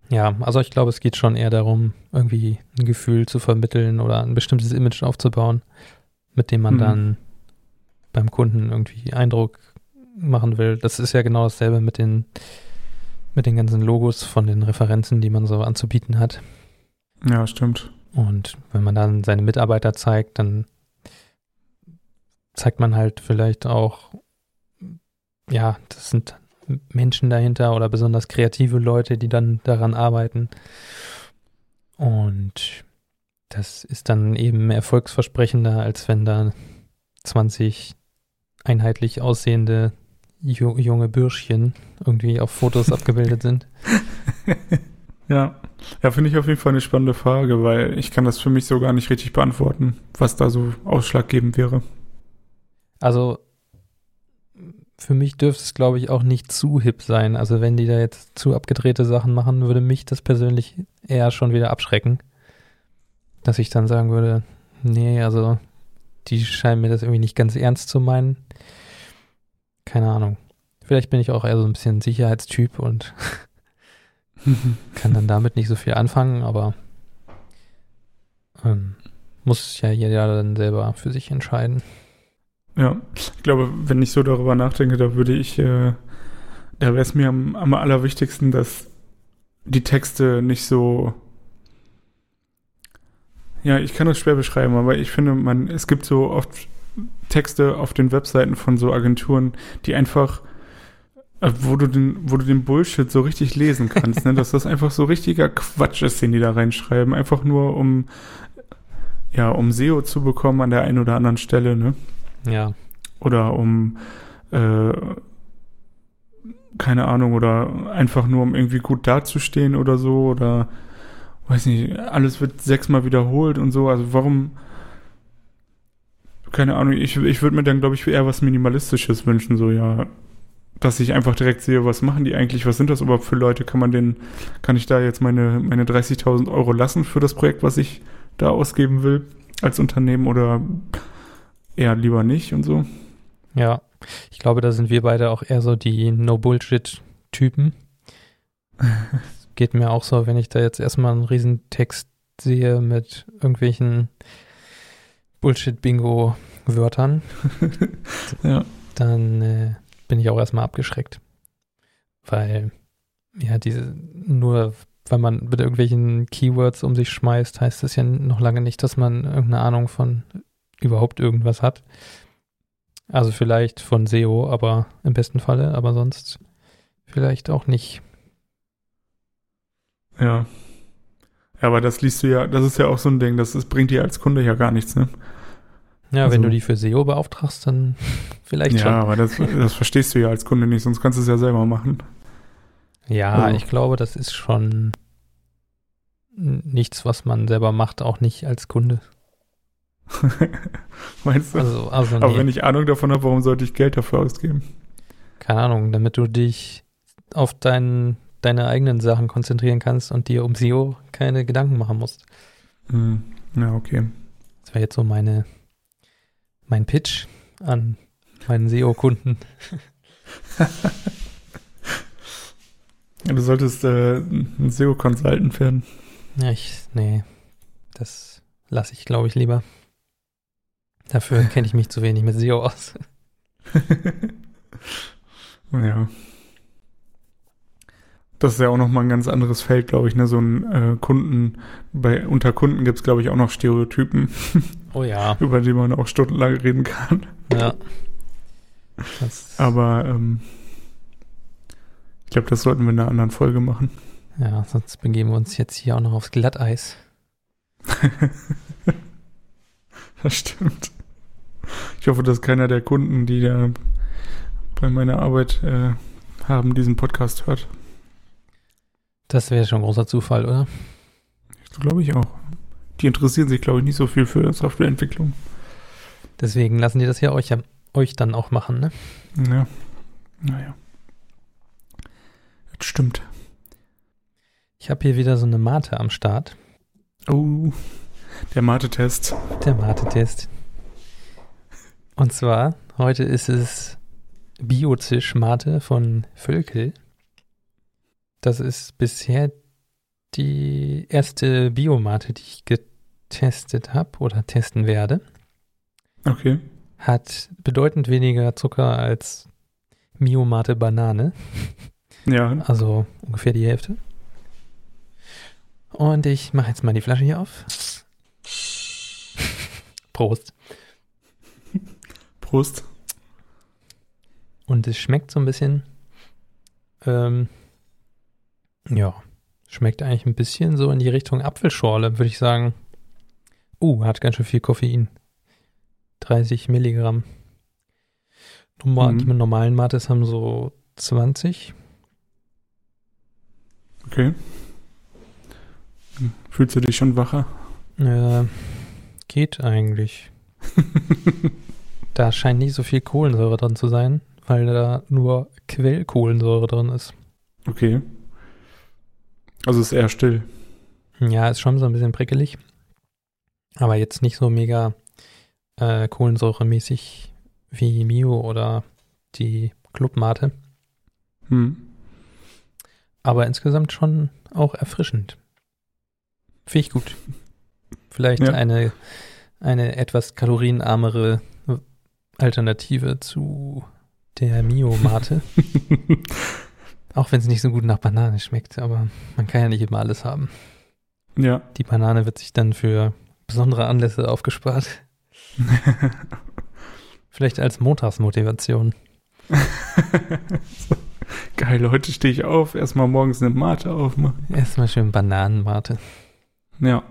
Ja, also ich glaube, es geht schon eher darum, irgendwie ein Gefühl zu vermitteln oder ein bestimmtes Image aufzubauen, mit dem man mhm. dann beim Kunden irgendwie Eindruck machen will. Das ist ja genau dasselbe mit den, mit den ganzen Logos von den Referenzen, die man so anzubieten hat. Ja, stimmt. Und wenn man dann seine Mitarbeiter zeigt, dann zeigt man halt vielleicht auch, ja, das sind Menschen dahinter oder besonders kreative Leute, die dann daran arbeiten. Und das ist dann eben erfolgsversprechender, als wenn da 20 einheitlich aussehende junge Bürschchen irgendwie auf Fotos abgebildet sind. Ja, ja, finde ich auf jeden Fall eine spannende Frage, weil ich kann das für mich so gar nicht richtig beantworten, was da so ausschlaggebend wäre. Also für mich dürfte es, glaube ich, auch nicht zu hip sein. Also wenn die da jetzt zu abgedrehte Sachen machen, würde mich das persönlich eher schon wieder abschrecken. Dass ich dann sagen würde, nee, also die scheinen mir das irgendwie nicht ganz ernst zu meinen. Keine Ahnung. Vielleicht bin ich auch eher so ein bisschen Sicherheitstyp und kann dann damit nicht so viel anfangen, aber ähm, muss ja jeder dann selber für sich entscheiden. Ja, ich glaube, wenn ich so darüber nachdenke, da würde ich, äh, da wäre es mir am, am allerwichtigsten, dass die Texte nicht so ja, ich kann das schwer beschreiben, aber ich finde, man, es gibt so oft Texte auf den Webseiten von so Agenturen, die einfach äh, wo du den, wo du den Bullshit so richtig lesen kannst, ne? dass das einfach so richtiger Quatsch ist, den die da reinschreiben, einfach nur um ja, um SEO zu bekommen an der einen oder anderen Stelle, ne? Ja. Oder um äh, keine Ahnung, oder einfach nur um irgendwie gut dazustehen oder so, oder weiß nicht, alles wird sechsmal wiederholt und so, also warum keine Ahnung, ich, ich würde mir dann, glaube ich, eher was Minimalistisches wünschen, so ja, dass ich einfach direkt sehe, was machen die eigentlich, was sind das überhaupt für Leute, kann man den, kann ich da jetzt meine, meine 30.000 Euro lassen für das Projekt, was ich da ausgeben will als Unternehmen? Oder eher lieber nicht und so. Ja, ich glaube, da sind wir beide auch eher so die No-Bullshit-Typen. Geht mir auch so, wenn ich da jetzt erstmal einen Riesentext sehe mit irgendwelchen Bullshit-Bingo-Wörtern, ja. dann äh, bin ich auch erstmal abgeschreckt. Weil, ja, diese, nur weil man mit irgendwelchen Keywords um sich schmeißt, heißt das ja noch lange nicht, dass man irgendeine Ahnung von überhaupt irgendwas hat. Also vielleicht von SEO, aber im besten Falle, aber sonst vielleicht auch nicht. Ja. Ja, aber das liest du ja, das ist ja auch so ein Ding, das, das bringt dir als Kunde ja gar nichts, ne? Ja, also, wenn du die für SEO beauftragst, dann vielleicht ja, schon. Ja, aber das, das verstehst du ja als Kunde nicht, sonst kannst du es ja selber machen. Ja, also. ich glaube, das ist schon nichts, was man selber macht, auch nicht als Kunde. Meinst du? Also, also aber nee. wenn ich Ahnung davon habe, warum sollte ich Geld dafür ausgeben? Keine Ahnung, damit du dich auf dein, deine eigenen Sachen konzentrieren kannst und dir um SEO keine Gedanken machen musst. Hm. Ja, okay. Das wäre jetzt so meine mein Pitch an meinen SEO-Kunden. du solltest äh, ein SEO-Consultant werden. Ja, ich, nee, das lasse ich, glaube ich, lieber. Dafür kenne ich mich zu wenig mit SEO aus. ja. Das ist ja auch nochmal ein ganz anderes Feld, glaube ich. Ne? So ein äh, Kunden, bei unter Kunden gibt es, glaube ich, auch noch Stereotypen, Oh ja. über die man auch stundenlang reden kann. Ja. Das, Aber ähm, ich glaube, das sollten wir in einer anderen Folge machen. ja, sonst begeben wir uns jetzt hier auch noch aufs Glatteis. Das stimmt. Ich hoffe, dass keiner der Kunden, die da bei meiner Arbeit äh, haben, diesen Podcast hört. Das wäre schon ein großer Zufall, oder? Glaube ich auch. Die interessieren sich, glaube ich, nicht so viel für Softwareentwicklung. Deswegen lassen die das ja euch, euch dann auch machen, ne? Ja. Naja. Das stimmt. Ich habe hier wieder so eine Mate am Start. Oh, der Mathe-Test. Der Mate-Test. Und zwar, heute ist es Biozisch-Mate von Völkel. Das ist bisher die erste Biomate, die ich getestet habe oder testen werde. Okay. Hat bedeutend weniger Zucker als Miomate Banane, Ja, also ungefähr die Hälfte. Und ich mache jetzt mal die Flasche hier auf. Prost. Prost. Und es schmeckt so ein bisschen. Ähm, ja, schmeckt eigentlich ein bisschen so in die Richtung Apfelschorle, würde ich sagen. Uh, hat ganz schön viel Koffein. 30 Milligramm. Normal, Mhm. Die normalen Mates haben so 20. Okay. Fühlst du dich schon wacher? Äh, geht eigentlich. Da scheint nicht so viel Kohlensäure drin zu sein, weil da nur Quellkohlensäure drin ist. Okay. Also ist eher still. Ja, ist schon so ein bisschen prickelig. Aber jetzt nicht so mega äh, kohlensäuremäßig wie Mio oder die Clubmate. Hm. Aber insgesamt schon auch erfrischend. Finde ich gut. Vielleicht Ja. eine, eine etwas kalorienarmere Alternative zu der Mio-Mate. auch wenn es nicht so gut nach Banane schmeckt, aber man kann ja nicht immer alles haben. ja. Die Banane wird sich dann für besondere Anlässe aufgespart. Vielleicht als Montagsmotivation. Geil, heute stehe ich auf, erstmal morgens eine Mate aufmachen. Erstmal schön Bananenmate. Ja.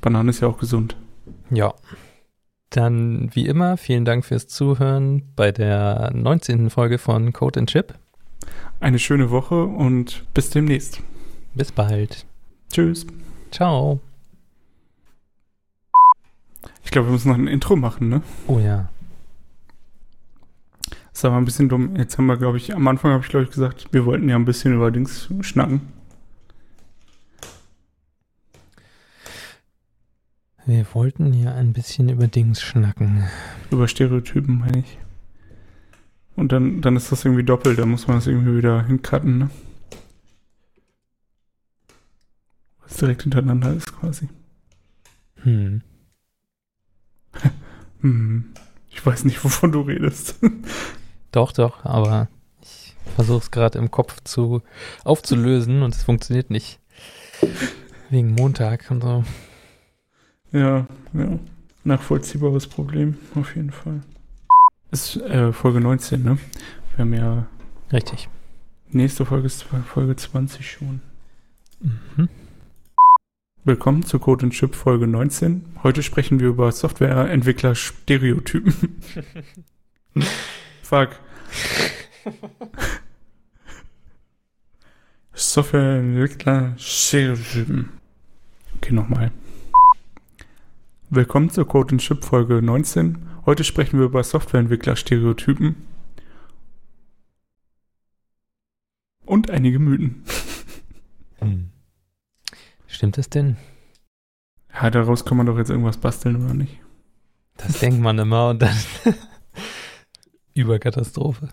Banane ist ja auch gesund. Ja. Dann wie immer, vielen Dank fürs Zuhören bei der 19. Folge von Code and Chip. Eine schöne Woche und bis demnächst. Bis bald. Tschüss. Ciao. Ich glaube, wir müssen noch ein Intro machen, ne? Oh ja. Das ist aber ein bisschen dumm. Jetzt haben wir, glaube ich, am Anfang habe ich, glaube ich, gesagt, wir wollten ja ein bisschen über Dings schnacken. Wir wollten ja ein bisschen über Dings schnacken. Über Stereotypen, meine ich. Und dann, dann ist das irgendwie doppelt, da muss man das irgendwie wieder hincutten, ne? Was direkt hintereinander ist quasi. Hm. Hm. Ich weiß nicht, wovon du redest. Doch, doch, aber ich versuche es gerade im Kopf zu aufzulösen und es funktioniert nicht. Wegen Montag und so. Ja, ja. Nachvollziehbares Problem, auf jeden Fall. Ist äh, Folge 19, ne? Wir haben ja Richtig. nächste Folge ist Folge 20 schon. Mhm. Willkommen zu Code and Chip Folge 19. Heute sprechen wir über Softwareentwickler Stereotypen. Fuck. Softwareentwickler Stereotypen. Okay, nochmal. Willkommen zur Code Chip Folge 19. Heute sprechen wir über Softwareentwickler Stereotypen. Und einige Mythen. Hm. Stimmt es denn? Ja, daraus kann man doch jetzt irgendwas basteln, oder nicht? Das denkt man immer und dann Überkatastrophe.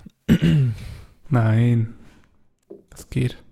Nein. Das geht.